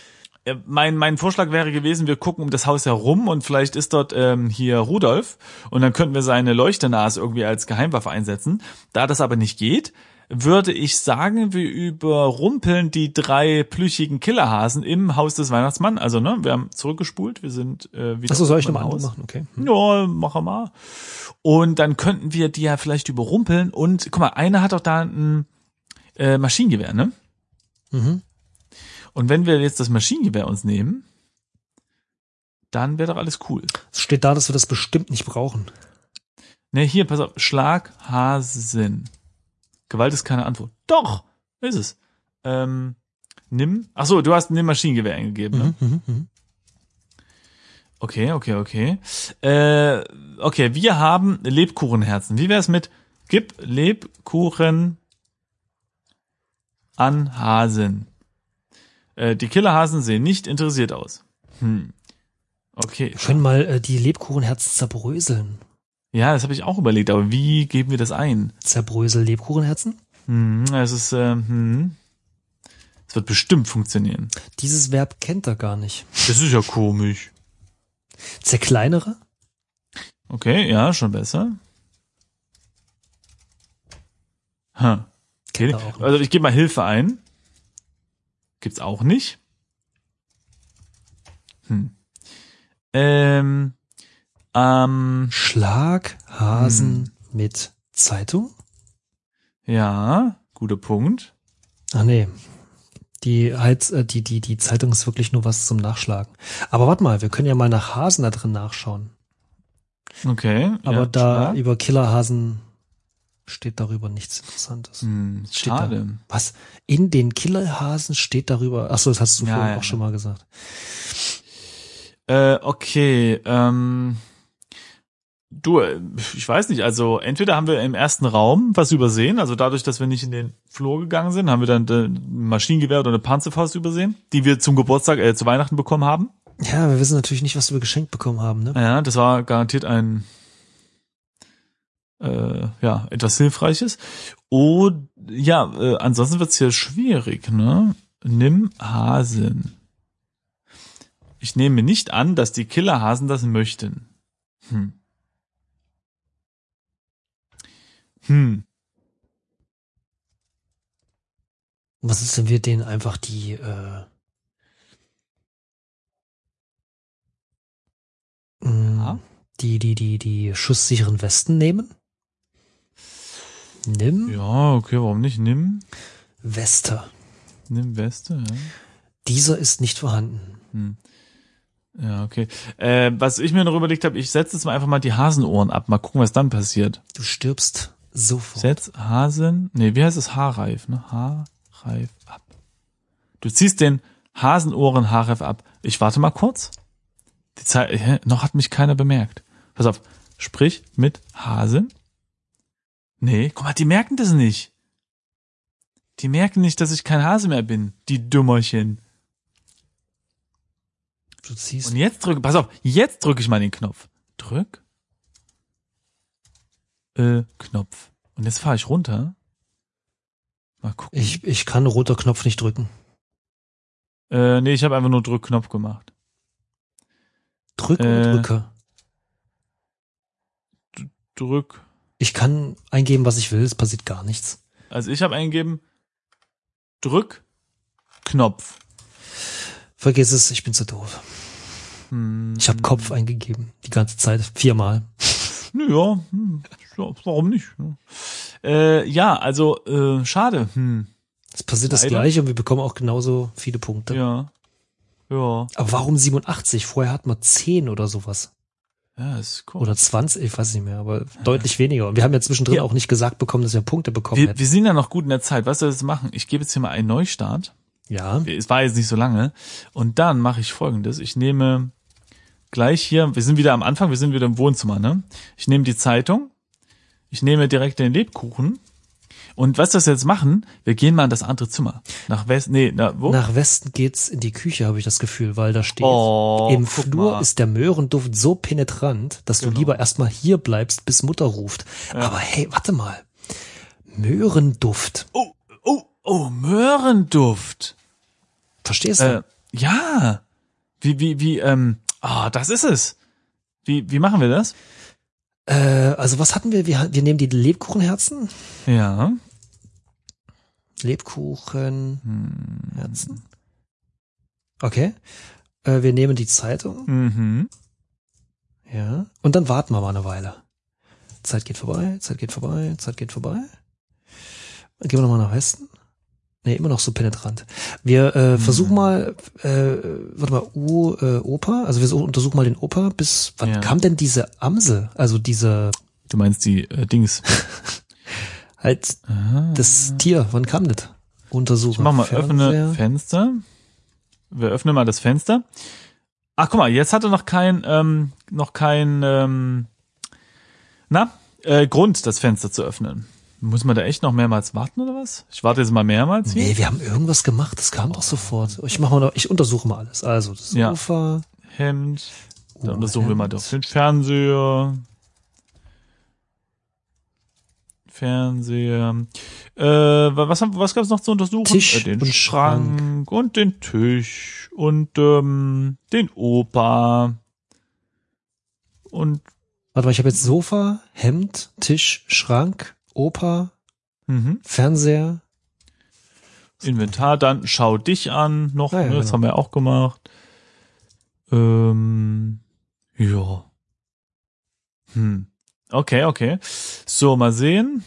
Speaker 3: äh, mein, mein Vorschlag wäre gewesen, wir gucken um das Haus herum und vielleicht ist dort ähm, hier Rudolf und dann könnten wir seine Leuchternase irgendwie als Geheimwaffe einsetzen. Da das aber nicht geht, würde ich sagen, wir überrumpeln die drei plüschigen Killerhasen im Haus des Weihnachtsmanns. Also, ne, wir haben zurückgespult, wir sind äh, wieder
Speaker 2: Achso, soll ich nochmal machen? Okay. Hm.
Speaker 3: Ja, mach mal. Und dann könnten wir die ja vielleicht überrumpeln und guck mal, einer hat doch da ein Äh, Maschinengewehr, ne?
Speaker 2: Mhm.
Speaker 3: Und wenn wir jetzt das Maschinengewehr uns nehmen, dann wäre doch alles cool.
Speaker 2: Es steht da, dass wir das bestimmt nicht brauchen.
Speaker 3: Ne, hier, pass auf, Schlaghasen. Gewalt ist keine Antwort. Doch, ist es. Ähm, nimm, ach so, du hast nimm Maschinengewehr eingegeben, ne?
Speaker 2: Mhm, mhm, mhm.
Speaker 3: Okay, okay, okay. Äh, okay, wir haben Lebkuchenherzen. Wie wär's mit gib Lebkuchen an Hasen? Äh, die Killerhasen sehen nicht interessiert aus. Hm. Okay.
Speaker 2: Wir können mal äh, die Lebkuchenherzen zerbröseln.
Speaker 3: Ja, das habe ich auch überlegt, aber wie geben wir das ein?
Speaker 2: Zerbrösel Lebkuchenherzen?
Speaker 3: Hm, es ist, äh, hm. Es wird bestimmt funktionieren.
Speaker 2: Dieses Verb kennt er gar nicht.
Speaker 3: Das ist ja komisch.
Speaker 2: Zerkleinere?
Speaker 3: Okay, ja, schon besser. Huh. Okay. Also ich gebe mal Hilfe ein. Gibt's auch nicht. Hm. Ähm, ähm,
Speaker 2: Schlaghasen
Speaker 3: Hm.
Speaker 2: mit Zeitung?
Speaker 3: ja, guter Punkt.
Speaker 2: Ach nee. Die, Heiz, äh, die, die, die Zeitung ist wirklich nur was zum Nachschlagen. Aber warte mal, wir können ja mal nach Hasen da drin nachschauen.
Speaker 3: Okay.
Speaker 2: Aber
Speaker 3: ja,
Speaker 2: da
Speaker 3: stark.
Speaker 2: über Killerhasen steht darüber nichts Interessantes.
Speaker 3: Hm,
Speaker 2: Steht da.
Speaker 3: schade.
Speaker 2: Was? In den Killerhasen steht darüber. Ach so, das hast du
Speaker 3: Ja,
Speaker 2: vorhin
Speaker 3: ja,
Speaker 2: auch schon mal gesagt.
Speaker 3: Äh, okay, ähm, du, äh, ich weiß nicht, also entweder haben wir im ersten Raum was übersehen, also dadurch, dass wir nicht in den Flur gegangen sind, haben wir dann äh, ein Maschinengewehr oder eine Panzerfaust übersehen, die wir zum Geburtstag, äh, zu Weihnachten bekommen haben.
Speaker 2: Ja, wir wissen natürlich nicht, was wir geschenkt bekommen haben, ne?
Speaker 3: Ja, das war garantiert ein, äh, ja, etwas Hilfreiches. Und ja, äh, ansonsten wird's hier schwierig, ne? Nimm Hasen. Ich nehme nicht an, dass die Killerhasen das möchten. Hm. Hm.
Speaker 2: Was ist, wenn wir denen einfach die, äh, mh,
Speaker 3: Ja.
Speaker 2: die, die, die, die schusssicheren Westen nehmen? Nimm
Speaker 3: Ja, okay, warum nicht? Nimm,
Speaker 2: Weste.
Speaker 3: nimm Weste, ja.
Speaker 2: Dieser ist nicht vorhanden.
Speaker 3: Hm. Ja, okay. Äh, was ich mir noch überlegt habe, ich setze jetzt mal einfach mal die Hasenohren ab, mal gucken, was dann passiert.
Speaker 2: Du stirbst sofort.
Speaker 3: Setz Hasen, nee, wie heißt es? Haarreif, ne? Haarreif ab. Du ziehst den Hasenohren Haarreif ab. Ich warte mal kurz. Die Zeit, hä? noch hat mich keiner bemerkt. Pass auf, sprich mit Hasen. Nee, guck mal, die merken das nicht. Die merken nicht, dass ich kein Hase mehr bin, die Dümmerchen.
Speaker 2: Du ziehst.
Speaker 3: Und jetzt drücke, pass auf, jetzt drücke ich mal den Knopf. Drück. Äh, Knopf. Und jetzt fahre ich runter. Mal gucken.
Speaker 2: Ich, ich kann roter Knopf nicht drücken.
Speaker 3: Äh, nee, ich habe einfach nur Drückknopf gemacht.
Speaker 2: Drück und
Speaker 3: Äh.
Speaker 2: drücke.
Speaker 3: Drück.
Speaker 2: Ich kann eingeben, was ich will, es passiert gar nichts.
Speaker 3: Also ich habe eingegeben Drück Knopf.
Speaker 2: Vergiss es, ich bin zu doof.
Speaker 3: Hm,
Speaker 2: Ich habe Kopf eingegeben, die ganze Zeit, viermal.
Speaker 3: Nö, ja, hm, ja, warum nicht? Äh, ja, also äh, schade. Hm,
Speaker 2: Es passiert das
Speaker 3: Leider.
Speaker 2: gleiche und wir bekommen auch genauso viele Punkte.
Speaker 3: ja. Ja,
Speaker 2: Aber warum 87? Vorher hat man 10 oder sowas.
Speaker 3: ja, ist cool.
Speaker 2: Oder 20, ich weiß nicht mehr, aber deutlich weniger. Und wir haben ja zwischendrin
Speaker 3: Ja.
Speaker 2: auch nicht gesagt bekommen, dass wir Punkte bekommen
Speaker 3: wir,
Speaker 2: hätten.
Speaker 3: wir sind ja noch gut in der Zeit. Was soll ich jetzt machen? Ich gebe jetzt hier mal einen Neustart.
Speaker 2: Ja,
Speaker 3: Es war jetzt nicht so lange. Und dann mache ich folgendes. Ich nehme gleich hier, wir sind wieder am Anfang, wir sind wieder im Wohnzimmer, ne? Ich nehme die Zeitung, ich nehme direkt den Lebkuchen. Und was das jetzt machen, wir gehen mal in das andere Zimmer. Nach West, nee, na, wo?
Speaker 2: nach Westen geht's in die Küche, habe ich das Gefühl, weil da steht,
Speaker 3: oh,
Speaker 2: im Flur
Speaker 3: mal.
Speaker 2: ist der Möhrenduft so penetrant, dass du
Speaker 3: Genau.
Speaker 2: lieber erstmal hier bleibst, bis Mutter ruft. Aber hey, warte mal. Möhrenduft.
Speaker 3: Oh, oh, oh, Möhrenduft.
Speaker 2: Verstehst du?
Speaker 3: Äh, ja. Wie, wie, wie, ähm, ah, das ist es. Wie, wie machen wir das?
Speaker 2: Äh, also was hatten wir? wir? Wir nehmen die Lebkuchenherzen.
Speaker 3: Ja.
Speaker 2: Lebkuchenherzen. Okay. Äh, wir nehmen die Zeitung.
Speaker 3: Mhm.
Speaker 2: Ja. Und dann warten wir mal eine Weile. Zeit geht vorbei, Zeit geht vorbei, Zeit geht vorbei. Dann gehen wir nochmal nach Westen. Nee, immer noch so penetrant. Wir äh, versuchen mal, äh, warte mal, U, äh, Opa, also wir untersuchen mal den Opa, bis wann
Speaker 3: Ja.
Speaker 2: kam denn diese Amsel? Also diese
Speaker 3: Du meinst die äh, Dings. [LAUGHS]
Speaker 2: halt das Tier, wann kam das? Untersuchen.
Speaker 3: Ich mach mal, öffne
Speaker 2: Fernseher.
Speaker 3: Fenster. Wir öffnen mal das Fenster. Ach, guck mal, jetzt hat er noch kein, ähm, noch kein, ähm, na, äh, Grund, das Fenster zu öffnen. Muss man da echt noch mehrmals warten oder was? Ich warte jetzt mal mehrmals hier.
Speaker 2: Nee, wir haben irgendwas gemacht, das kam doch sofort. Ich mach mal, noch, ich untersuche mal alles. Also das
Speaker 3: Ja.
Speaker 2: Sofa.
Speaker 3: Hemd. Dann
Speaker 2: Oh,
Speaker 3: untersuchen wir mal
Speaker 2: Hemd.
Speaker 3: doch den Fernseher. Fernseher. Äh, wa- was, haben, was gab's noch zu untersuchen?
Speaker 2: Tisch
Speaker 3: äh, den
Speaker 2: und
Speaker 3: Schrank und den Tisch und ähm, den Opa. Und
Speaker 2: Warte mal, ich habe jetzt Sofa, Hemd, Tisch, Schrank, Opa,
Speaker 3: mhm.
Speaker 2: Fernseher.
Speaker 3: Inventar, dann schau dich an noch,
Speaker 2: Ah, ja,
Speaker 3: ne, das
Speaker 2: genau.
Speaker 3: haben wir auch gemacht. Ähm, ja. Hm. Okay, okay. So, mal sehen.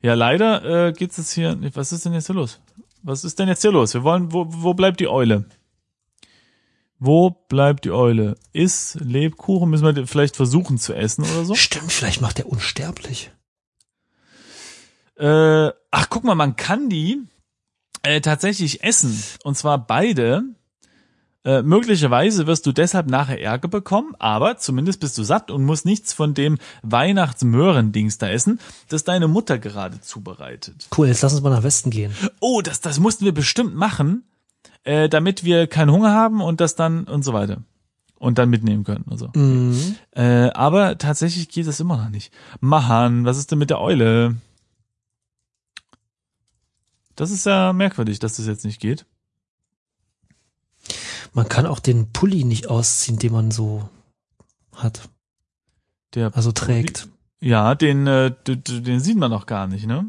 Speaker 3: Ja, leider äh, geht's jetzt hier. Was ist denn jetzt hier los? Was ist denn jetzt hier los? Wir wollen, wo, wo bleibt die Eule? Wo bleibt die Eule? Ist Lebkuchen? Müssen wir vielleicht versuchen zu essen oder so?
Speaker 2: Stimmt, vielleicht macht er unsterblich.
Speaker 3: Äh, ach, guck mal, man kann die äh, tatsächlich essen. Und zwar beide. Äh, möglicherweise wirst du deshalb nachher Ärger bekommen, aber zumindest bist du satt und musst nichts von dem Weihnachtsmöhrendings da essen, das deine Mutter gerade zubereitet.
Speaker 2: Cool, jetzt lass uns mal nach Westen gehen.
Speaker 3: Oh, das, das mussten wir bestimmt machen, äh, damit wir keinen Hunger haben und das dann und so weiter. Und dann mitnehmen können und so.
Speaker 2: Mhm.
Speaker 3: Äh, aber tatsächlich geht das immer noch nicht. Mahan, was ist denn mit der Eule? Das ist ja merkwürdig, dass das jetzt nicht geht.
Speaker 2: Man kann auch den Pulli nicht ausziehen, den man so hat,
Speaker 3: Der,
Speaker 2: also trägt.
Speaker 3: ja, den, äh, den sieht man noch gar nicht, ne?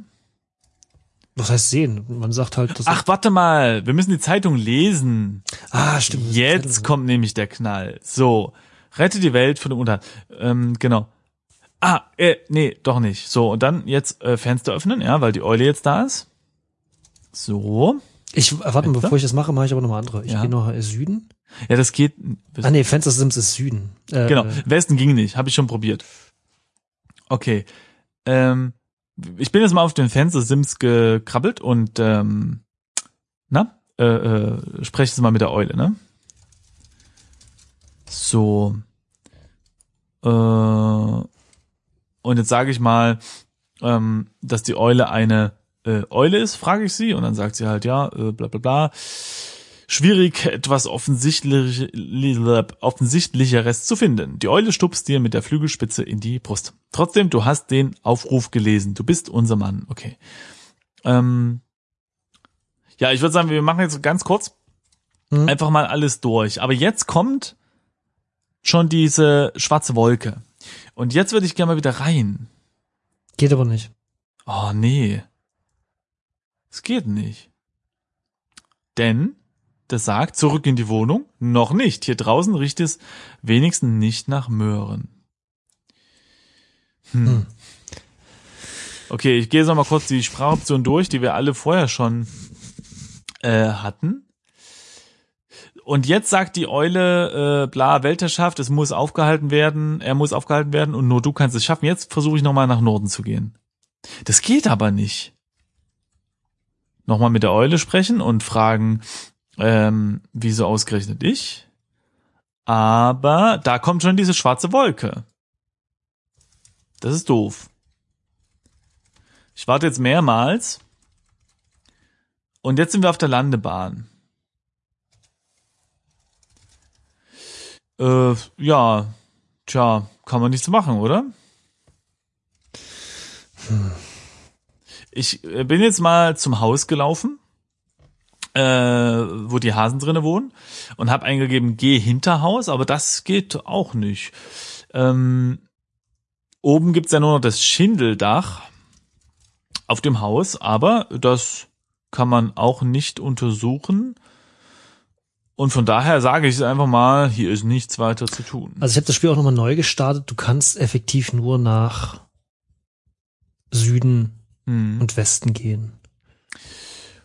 Speaker 2: Was heißt sehen? Man sagt halt, dass
Speaker 3: Ach, warte mal, wir müssen die Zeitung lesen.
Speaker 2: ah, stimmt.
Speaker 3: Jetzt kommt nämlich der Knall. So, rette die Welt von dem Unterhalt. Ähm, genau. Ah, äh, nee, doch nicht. So, und dann jetzt äh, Fenster öffnen, ja, weil die Eule jetzt da ist. So.
Speaker 2: Ich äh, warte mal,
Speaker 3: Fenster?
Speaker 2: bevor ich das mache, mache ich aber noch mal andere. Ich
Speaker 3: Ja.
Speaker 2: gehe noch Süden.
Speaker 3: Ja, das geht.
Speaker 2: Ah nee, Fenster Sims ist Süden. Äh,
Speaker 3: Genau,
Speaker 2: äh,
Speaker 3: Westen ging nicht, habe ich schon probiert. Okay. Ähm, ich bin jetzt mal auf den Fenster-Sims gekrabbelt und ähm, na, äh, äh, spreche jetzt mal mit der Eule, ne? So. Äh, und jetzt sage ich mal, ähm, dass die Eule eine äh, Eule ist, frage ich sie, und dann sagt sie halt, ja, äh, bla bla bla. Schwierig, etwas offensichtlich, offensichtlicheres zu finden. Die Eule stupst dir mit der Flügelspitze in die Brust. Trotzdem, du hast den Aufruf gelesen. Du bist unser Mann. Okay. Ähm, ja, ich würde sagen, wir machen jetzt ganz kurz
Speaker 2: hm?
Speaker 3: einfach mal alles durch. Aber jetzt kommt schon diese schwarze Wolke. Und jetzt würde ich gerne mal wieder rein.
Speaker 2: Geht aber nicht.
Speaker 3: Oh nee. Es geht nicht. Denn das sagt, zurück in die Wohnung, noch nicht. Hier draußen riecht es wenigstens nicht nach Möhren. Hm.
Speaker 2: Hm.
Speaker 3: Okay, ich gehe jetzt noch mal kurz die Sprachoption durch, die wir alle vorher schon äh, hatten. Und jetzt sagt die Eule, äh, bla, Weltherrschaft, es muss aufgehalten werden, er muss aufgehalten werden und nur du kannst es schaffen. Jetzt versuche ich nochmal nach Norden zu gehen. Das geht aber nicht. Nochmal mit der Eule sprechen und fragen, ähm, wieso ausgerechnet ich? Aber da kommt schon diese schwarze Wolke. Das ist doof. Ich warte jetzt mehrmals. Und jetzt sind wir auf der Landebahn. Äh, ja, tja, kann man nichts machen, oder? Ich äh, bin jetzt mal zum Haus gelaufen, äh, wo die Hasen drinne wohnen und habe eingegeben, geh Hinterhaus, aber das geht auch nicht. Ähm, oben gibt's ja nur noch das Schindeldach auf dem Haus, aber das kann man auch nicht untersuchen. Und von daher sage ich es einfach mal, hier ist nichts weiter zu tun.
Speaker 2: Also ich habe das Spiel auch nochmal neu gestartet. Du kannst effektiv nur nach Süden
Speaker 3: Hm.
Speaker 2: und Westen gehen.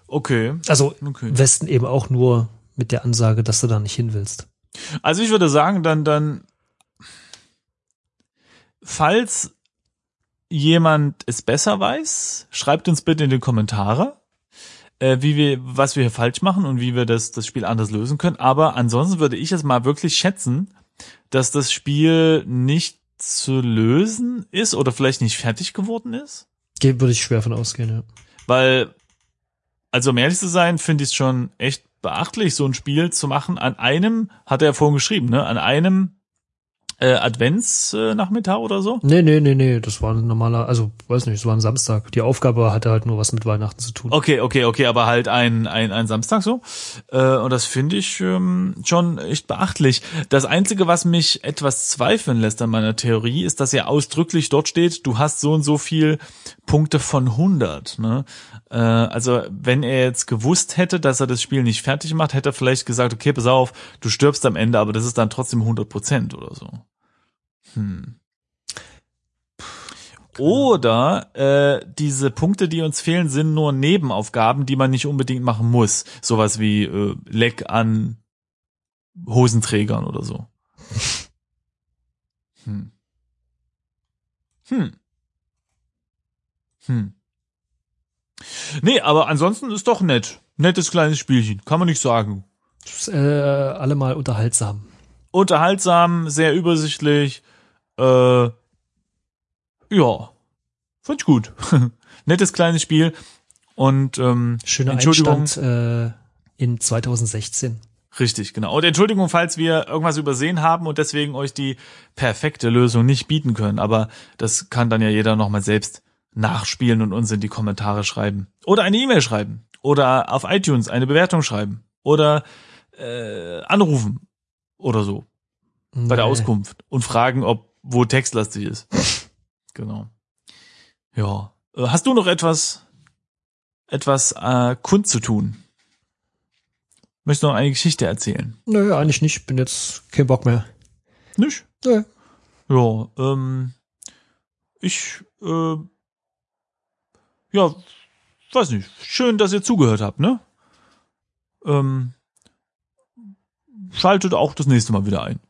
Speaker 3: Okay.
Speaker 2: Also
Speaker 3: Okay.
Speaker 2: Westen eben auch nur mit der Ansage, dass du da nicht hin willst.
Speaker 3: Also ich würde sagen, dann, dann, falls jemand es besser weiß, schreibt uns bitte in die Kommentare, äh, wie wir, was wir hier falsch machen und wie wir das, das Spiel anders lösen können. Aber ansonsten würde ich es mal wirklich schätzen, dass das Spiel nicht zu lösen ist oder vielleicht nicht fertig geworden ist.
Speaker 2: Würde ich schwer von ausgehen, ja.
Speaker 3: Weil, also um ehrlich zu sein, finde ich es schon echt beachtlich, so ein Spiel zu machen an einem, hat er ja vorhin geschrieben, ne, an einem äh, Adventsnachmittag oder so.
Speaker 2: Nee, nee, nee, nee, das war ein normaler, also weiß nicht, es war ein Samstag. Die Aufgabe hatte halt nur was mit Weihnachten zu tun.
Speaker 3: Okay, okay, okay, aber halt ein, ein, ein Samstag so. Äh, und das finde ich ähm, schon echt beachtlich. Das Einzige, was mich etwas zweifeln lässt an meiner Theorie, ist, dass ja ausdrücklich dort steht, du hast so und so viel Punkte von 100. Ne? Äh, also wenn er jetzt gewusst hätte, dass er das Spiel nicht fertig macht, hätte er vielleicht gesagt, okay, pass auf, du stirbst am Ende, aber das ist dann trotzdem 100 Prozent oder so. Hm. Oder äh, diese Punkte, die uns fehlen, sind nur Nebenaufgaben, die man nicht unbedingt machen muss. Sowas wie äh, Leck an Hosenträgern oder so. [LAUGHS] Hm. Hm. Hm. Nee, aber ansonsten ist doch nett. Nettes kleines Spielchen, kann man nicht sagen.
Speaker 2: Ist, äh, allemal unterhaltsam.
Speaker 3: Unterhaltsam, sehr übersichtlich. Äh, ja, fand ich gut. [LAUGHS] Nettes kleines Spiel. Und ähm,
Speaker 2: Schöner
Speaker 3: Entschuldigung.
Speaker 2: Einstand äh, in 2016.
Speaker 3: Richtig, genau. Und Entschuldigung, falls wir irgendwas übersehen haben und deswegen euch die perfekte Lösung nicht bieten können. Aber das kann dann ja jeder nochmal selbst nachspielen und uns in die Kommentare schreiben. Oder eine E-Mail schreiben. Oder auf iTunes eine Bewertung schreiben. Oder äh, anrufen. Oder so. Bei der
Speaker 2: Nee.
Speaker 3: Auskunft. Und fragen, ob wo textlastig ist. [LAUGHS] genau. Ja. Äh, Hast du noch etwas, etwas äh, kundzutun? Möchtest du noch eine Geschichte erzählen?
Speaker 2: Nö, eigentlich nicht. Bin jetzt kein Bock mehr.
Speaker 3: Nicht?
Speaker 2: Nö.
Speaker 3: Ja, ähm, ich, äh, ja, weiß nicht. Schön, dass ihr zugehört habt, ne? Ähm, schaltet auch das nächste Mal wieder ein.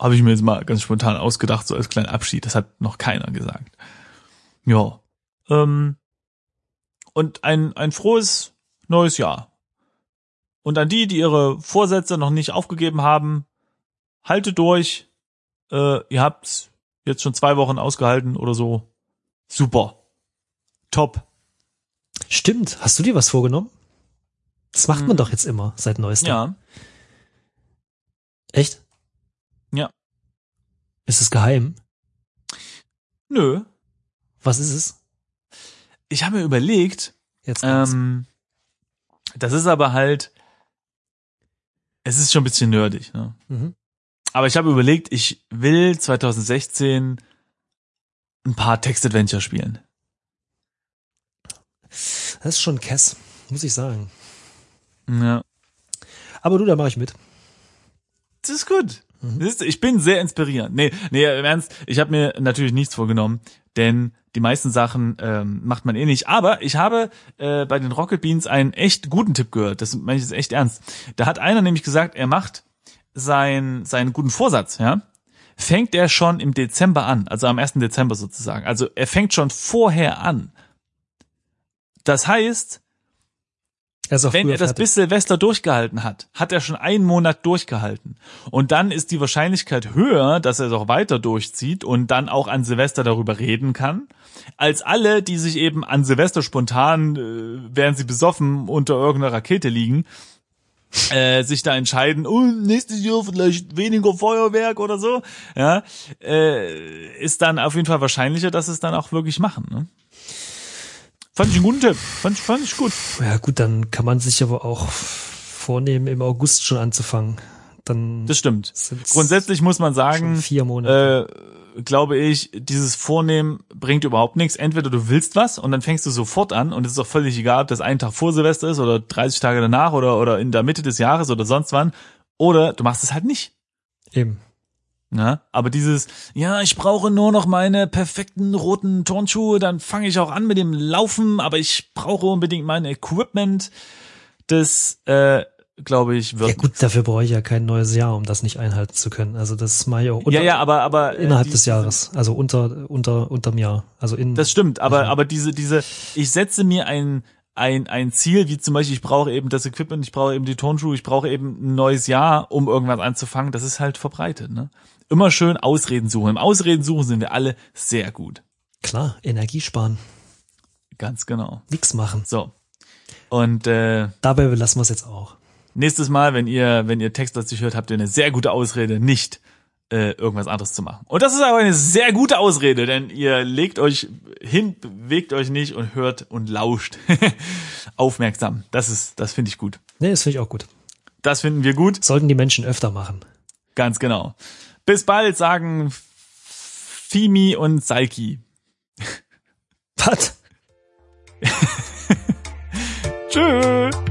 Speaker 3: Habe ich mir jetzt mal ganz spontan ausgedacht, so als kleinen Abschied. Das hat noch keiner gesagt. Ja. Ähm, und ein, ein frohes neues Jahr. Und an die, die ihre Vorsätze noch nicht aufgegeben haben, haltet durch. Äh, ihr habt jetzt schon zwei Wochen ausgehalten oder so. Super. Top.
Speaker 2: Stimmt. Hast du dir was vorgenommen? Das macht man
Speaker 3: Hm.
Speaker 2: doch jetzt immer seit neuestem.
Speaker 3: Ja.
Speaker 2: Echt?
Speaker 3: Ja.
Speaker 2: Ist es geheim?
Speaker 3: Nö.
Speaker 2: Was ist es?
Speaker 3: Ich habe mir überlegt,
Speaker 2: Jetzt kommt's.
Speaker 3: ähm, das ist aber halt, es ist schon ein bisschen nerdig, ne?
Speaker 2: mhm.
Speaker 3: Aber ich habe überlegt, ich will 2016 ein paar Text-Adventure spielen.
Speaker 2: Das ist schon Kess, muss ich sagen.
Speaker 3: Ja.
Speaker 2: Aber du, da mache ich mit.
Speaker 3: Das ist gut.
Speaker 2: Mhm.
Speaker 3: Siehst du, ich bin sehr inspirierend. Nee, nee, im Ernst, ich habe mir natürlich nichts vorgenommen, denn die meisten Sachen ähm, macht man eh nicht. Aber ich habe äh, bei den Rocket Beans einen echt guten Tipp gehört. Das meine ich jetzt echt ernst. Da hat einer nämlich gesagt, er macht sein, seinen guten Vorsatz, ja, fängt er schon im Dezember an, also am 1. Dezember sozusagen. Also er fängt schon vorher an. Das heißt,
Speaker 2: Auch
Speaker 3: wenn er das
Speaker 2: fertig.
Speaker 3: bis Silvester durchgehalten hat, hat er schon einen Monat durchgehalten. Und dann ist die Wahrscheinlichkeit höher, dass er es auch weiter durchzieht und dann auch an Silvester darüber reden kann, als alle, die sich eben an Silvester spontan, äh, während sie besoffen unter irgendeiner Rakete liegen, äh, sich da entscheiden, oh, nächstes Jahr vielleicht weniger Feuerwerk oder so, ja, äh, ist dann auf jeden Fall wahrscheinlicher, dass es dann auch wirklich machen. Ne? Fand ich einen guten Tipp. Fand, ich- fand ich gut.
Speaker 2: Ja gut, dann kann man sich aber auch vornehmen, im August schon anzufangen. Dann
Speaker 3: Das stimmt. Grundsätzlich muss man sagen,
Speaker 2: vier Monate.
Speaker 3: äh, glaube ich, dieses Vornehmen bringt überhaupt nichts. Entweder du willst was und dann fängst du sofort an und es ist auch völlig egal, ob das ein Tag vor Silvester ist oder 30 Tage danach oder, oder in der Mitte des Jahres oder sonst wann. Oder du machst es halt nicht.
Speaker 2: Eben.
Speaker 3: Ne? Aber dieses, ja, ich brauche nur noch meine perfekten roten Turnschuhe, dann fange ich auch an mit dem Laufen, aber ich brauche unbedingt mein Equipment. Das, äh, glaube ich, wird.
Speaker 2: Ja gut, dafür brauche ich ja kein neues Jahr, um das nicht einhalten zu können. Also das mache ich auch unter,
Speaker 3: ja, ja, aber, aber äh,
Speaker 2: innerhalb
Speaker 3: die,
Speaker 2: des Jahres, also unter unter unterm Jahr, also in.
Speaker 3: Das stimmt, aber aber diese diese, ich setze mir ein ein, ein Ziel, wie zum Beispiel, ich brauche eben das Equipment, ich brauche eben die Turnschuhe, ich brauche eben ein neues Jahr, um irgendwas anzufangen, das ist halt verbreitet. Ne? Immer schön Ausreden suchen. Im Ausreden suchen sind wir alle sehr gut.
Speaker 2: Klar, Energie sparen.
Speaker 3: Ganz genau.
Speaker 2: Nix machen.
Speaker 3: So. Und äh,
Speaker 2: Dabei belassen wir es jetzt auch.
Speaker 3: nächstes Mal, wenn ihr, wenn ihr Text dazu hört, habt ihr eine sehr gute Ausrede, nicht äh, irgendwas anderes zu machen. Und das ist aber eine sehr gute Ausrede, denn ihr legt euch hin, bewegt euch nicht und hört und lauscht [LAUGHS] aufmerksam. Das ist, das finde ich gut.
Speaker 2: Nee, das finde ich auch gut.
Speaker 3: Das finden wir gut.
Speaker 2: Sollten die Menschen öfter machen.
Speaker 3: Ganz genau. Bis bald, sagen Fimi und Salki.
Speaker 2: Was? [LAUGHS]
Speaker 3: Tschüss.